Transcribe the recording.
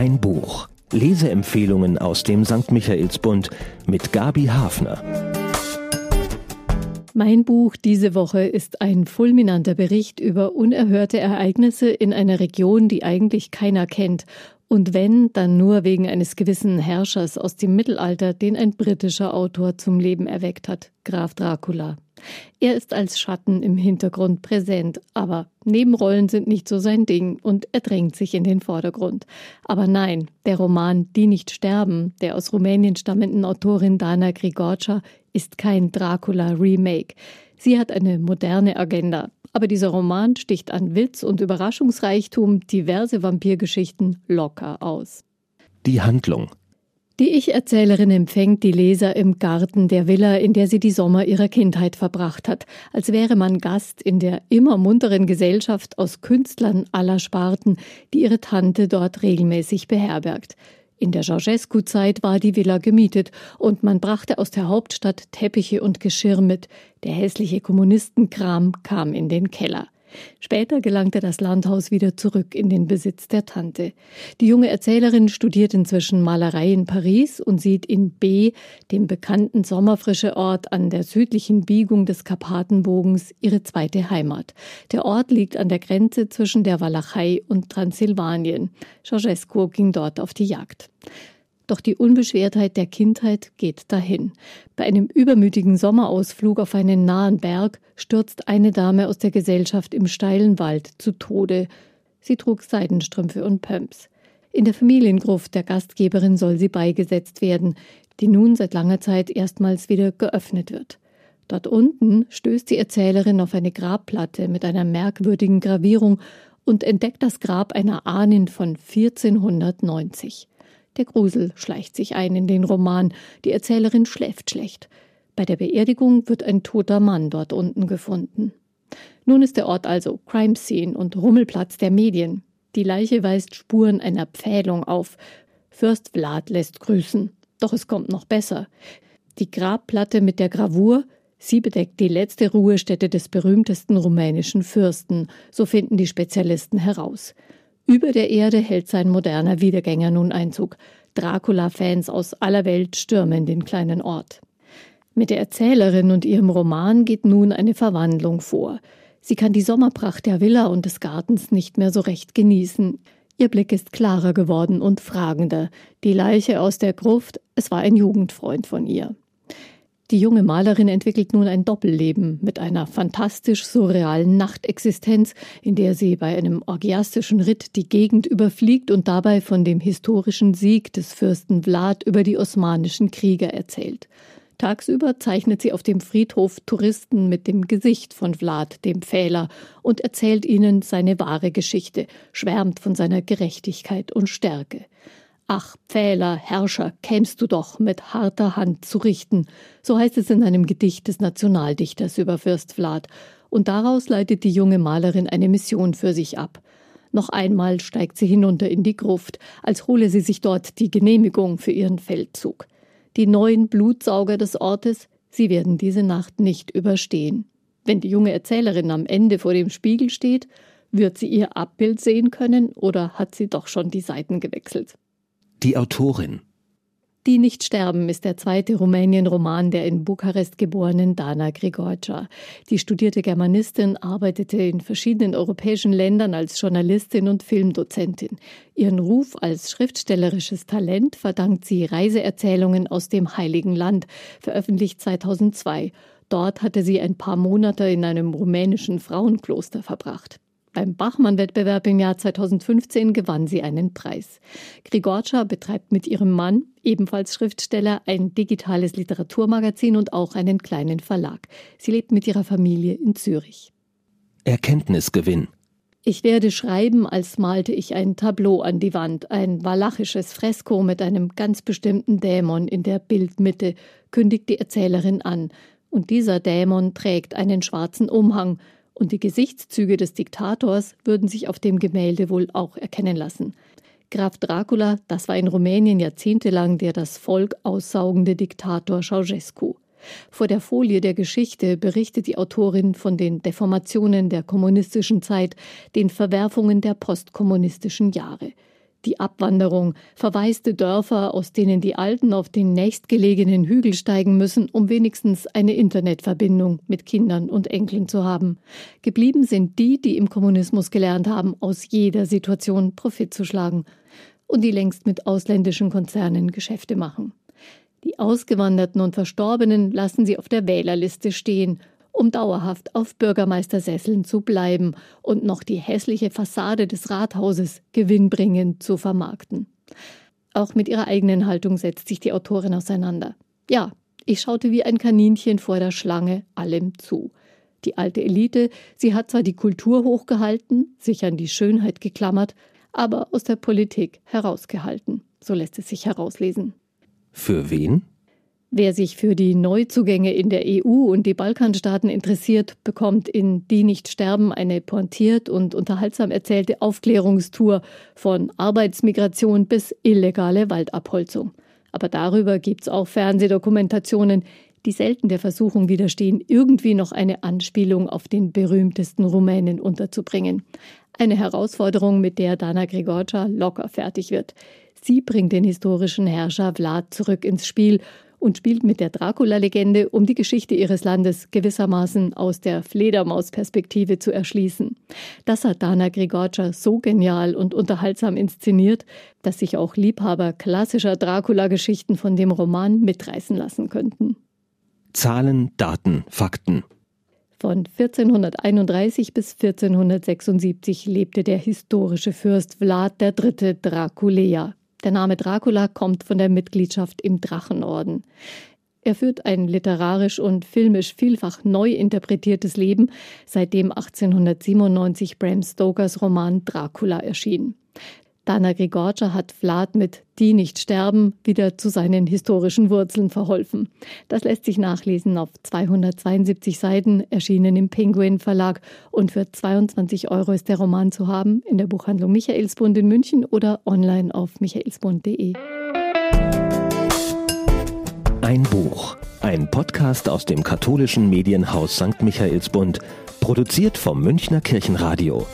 Ein Buch. Leseempfehlungen aus dem St. Michaelsbund mit Gabi Hafner. Mein Buch diese Woche ist ein fulminanter Bericht über unerhörte Ereignisse in einer Region, die eigentlich keiner kennt. Und wenn, dann nur wegen eines gewissen Herrschers aus dem Mittelalter, den ein britischer Autor zum Leben erweckt hat, Graf Dracula. Er ist als Schatten im Hintergrund präsent, aber Nebenrollen sind nicht so sein Ding und er drängt sich in den Vordergrund. Aber nein, der Roman Die nicht sterben, der aus Rumänien stammenden Autorin Dana Grigorcia, ist kein Dracula-Remake. Sie hat eine moderne Agenda. Aber dieser Roman sticht an Witz und Überraschungsreichtum diverse Vampirgeschichten locker aus. Die Handlung die Ich-Erzählerin empfängt die Leser im Garten der Villa, in der sie die Sommer ihrer Kindheit verbracht hat, als wäre man Gast in der immer munteren Gesellschaft aus Künstlern aller Sparten, die ihre Tante dort regelmäßig beherbergt. In der Ceausescu-Zeit war die Villa gemietet und man brachte aus der Hauptstadt Teppiche und Geschirr mit. Der hässliche Kommunistenkram kam in den Keller. Später gelangte das Landhaus wieder zurück in den Besitz der Tante. Die junge Erzählerin studiert inzwischen Malerei in Paris und sieht in B, dem bekannten sommerfrische Ort an der südlichen Biegung des Karpatenbogens, ihre zweite Heimat. Der Ort liegt an der Grenze zwischen der Walachei und Transsilvanien. Ceausescu ging dort auf die Jagd. Doch die Unbeschwertheit der Kindheit geht dahin. Bei einem übermütigen Sommerausflug auf einen nahen Berg stürzt eine Dame aus der Gesellschaft im steilen Wald zu Tode. Sie trug Seidenstrümpfe und Pumps. In der Familiengruft der Gastgeberin soll sie beigesetzt werden, die nun seit langer Zeit erstmals wieder geöffnet wird. Dort unten stößt die Erzählerin auf eine Grabplatte mit einer merkwürdigen Gravierung und entdeckt das Grab einer Ahnin von 1490. Der Grusel schleicht sich ein in den Roman. Die Erzählerin schläft schlecht. Bei der Beerdigung wird ein toter Mann dort unten gefunden. Nun ist der Ort also Crime Scene und Rummelplatz der Medien. Die Leiche weist Spuren einer Pfählung auf. Fürst Vlad lässt grüßen. Doch es kommt noch besser. Die Grabplatte mit der Gravur, sie bedeckt die letzte Ruhestätte des berühmtesten rumänischen Fürsten, so finden die Spezialisten heraus. Über der Erde hält sein moderner Wiedergänger nun Einzug. Dracula-Fans aus aller Welt stürmen den kleinen Ort. Mit der Erzählerin und ihrem Roman geht nun eine Verwandlung vor. Sie kann die Sommerpracht der Villa und des Gartens nicht mehr so recht genießen. Ihr Blick ist klarer geworden und fragender. Die Leiche aus der Gruft, es war ein Jugendfreund von ihr. Die junge Malerin entwickelt nun ein Doppelleben mit einer fantastisch surrealen Nachtexistenz, in der sie bei einem orgiastischen Ritt die Gegend überfliegt und dabei von dem historischen Sieg des Fürsten Vlad über die osmanischen Krieger erzählt. Tagsüber zeichnet sie auf dem Friedhof Touristen mit dem Gesicht von Vlad, dem Pfähler, und erzählt ihnen seine wahre Geschichte, schwärmt von seiner Gerechtigkeit und Stärke. Ach, Pfähler, Herrscher, kämst du doch mit harter Hand zu richten, so heißt es in einem Gedicht des Nationaldichters über Fürst Vlad, und daraus leitet die junge Malerin eine Mission für sich ab. Noch einmal steigt sie hinunter in die Gruft, als hole sie sich dort die Genehmigung für ihren Feldzug. Die neuen Blutsauger des Ortes, sie werden diese Nacht nicht überstehen. Wenn die junge Erzählerin am Ende vor dem Spiegel steht, wird sie ihr Abbild sehen können oder hat sie doch schon die Seiten gewechselt? Die Autorin die nicht sterben ist der zweite Rumänien-Roman der in Bukarest geborenen Dana Grigorcia. Die studierte Germanistin arbeitete in verschiedenen europäischen Ländern als Journalistin und Filmdozentin. Ihren Ruf als schriftstellerisches Talent verdankt sie Reiseerzählungen aus dem Heiligen Land, veröffentlicht 2002. Dort hatte sie ein paar Monate in einem rumänischen Frauenkloster verbracht. Beim Bachmann-Wettbewerb im Jahr 2015 gewann sie einen Preis. Grigorcia betreibt mit ihrem Mann, ebenfalls Schriftsteller, ein digitales Literaturmagazin und auch einen kleinen Verlag. Sie lebt mit ihrer Familie in Zürich. Erkenntnisgewinn. Ich werde schreiben, als malte ich ein Tableau an die Wand, ein walachisches Fresko mit einem ganz bestimmten Dämon in der Bildmitte, kündigt die Erzählerin an. Und dieser Dämon trägt einen schwarzen Umhang, und die Gesichtszüge des Diktators würden sich auf dem Gemälde wohl auch erkennen lassen. Graf Dracula, das war in Rumänien jahrzehntelang der das Volk aussaugende Diktator Ceausescu. Vor der Folie der Geschichte berichtet die Autorin von den Deformationen der kommunistischen Zeit, den Verwerfungen der postkommunistischen Jahre. Die Abwanderung, verwaiste Dörfer, aus denen die Alten auf den nächstgelegenen Hügel steigen müssen, um wenigstens eine Internetverbindung mit Kindern und Enkeln zu haben. Geblieben sind die, die im Kommunismus gelernt haben, aus jeder Situation Profit zu schlagen und die längst mit ausländischen Konzernen Geschäfte machen. Die Ausgewanderten und Verstorbenen lassen sie auf der Wählerliste stehen um dauerhaft auf Bürgermeistersesseln zu bleiben und noch die hässliche Fassade des Rathauses gewinnbringend zu vermarkten. Auch mit ihrer eigenen Haltung setzt sich die Autorin auseinander. Ja, ich schaute wie ein Kaninchen vor der Schlange allem zu. Die alte Elite, sie hat zwar die Kultur hochgehalten, sich an die Schönheit geklammert, aber aus der Politik herausgehalten. So lässt es sich herauslesen. Für wen? Wer sich für die Neuzugänge in der EU und die Balkanstaaten interessiert, bekommt in Die nicht sterben eine pointiert und unterhaltsam erzählte Aufklärungstour von Arbeitsmigration bis illegale Waldabholzung. Aber darüber gibt's auch Fernsehdokumentationen, die selten der Versuchung widerstehen, irgendwie noch eine Anspielung auf den berühmtesten Rumänen unterzubringen. Eine Herausforderung, mit der Dana Grigorca locker fertig wird. Sie bringt den historischen Herrscher Vlad zurück ins Spiel und spielt mit der Dracula-Legende, um die Geschichte ihres Landes gewissermaßen aus der Fledermaus-Perspektive zu erschließen. Das hat Dana Grigorcia so genial und unterhaltsam inszeniert, dass sich auch Liebhaber klassischer Dracula-Geschichten von dem Roman mitreißen lassen könnten. Zahlen, Daten, Fakten. Von 1431 bis 1476 lebte der historische Fürst Vlad III. Draculea. Der Name Dracula kommt von der Mitgliedschaft im Drachenorden. Er führt ein literarisch und filmisch vielfach neu interpretiertes Leben, seitdem 1897 Bram Stokers Roman Dracula erschien. Dana Grigorcia hat Vlad mit Die nicht sterben wieder zu seinen historischen Wurzeln verholfen. Das lässt sich nachlesen auf 272 Seiten, erschienen im Penguin Verlag. Und für 22 Euro ist der Roman zu haben in der Buchhandlung Michaelsbund in München oder online auf michaelsbund.de. Ein Buch. Ein Podcast aus dem katholischen Medienhaus St. Michaelsbund. Produziert vom Münchner Kirchenradio.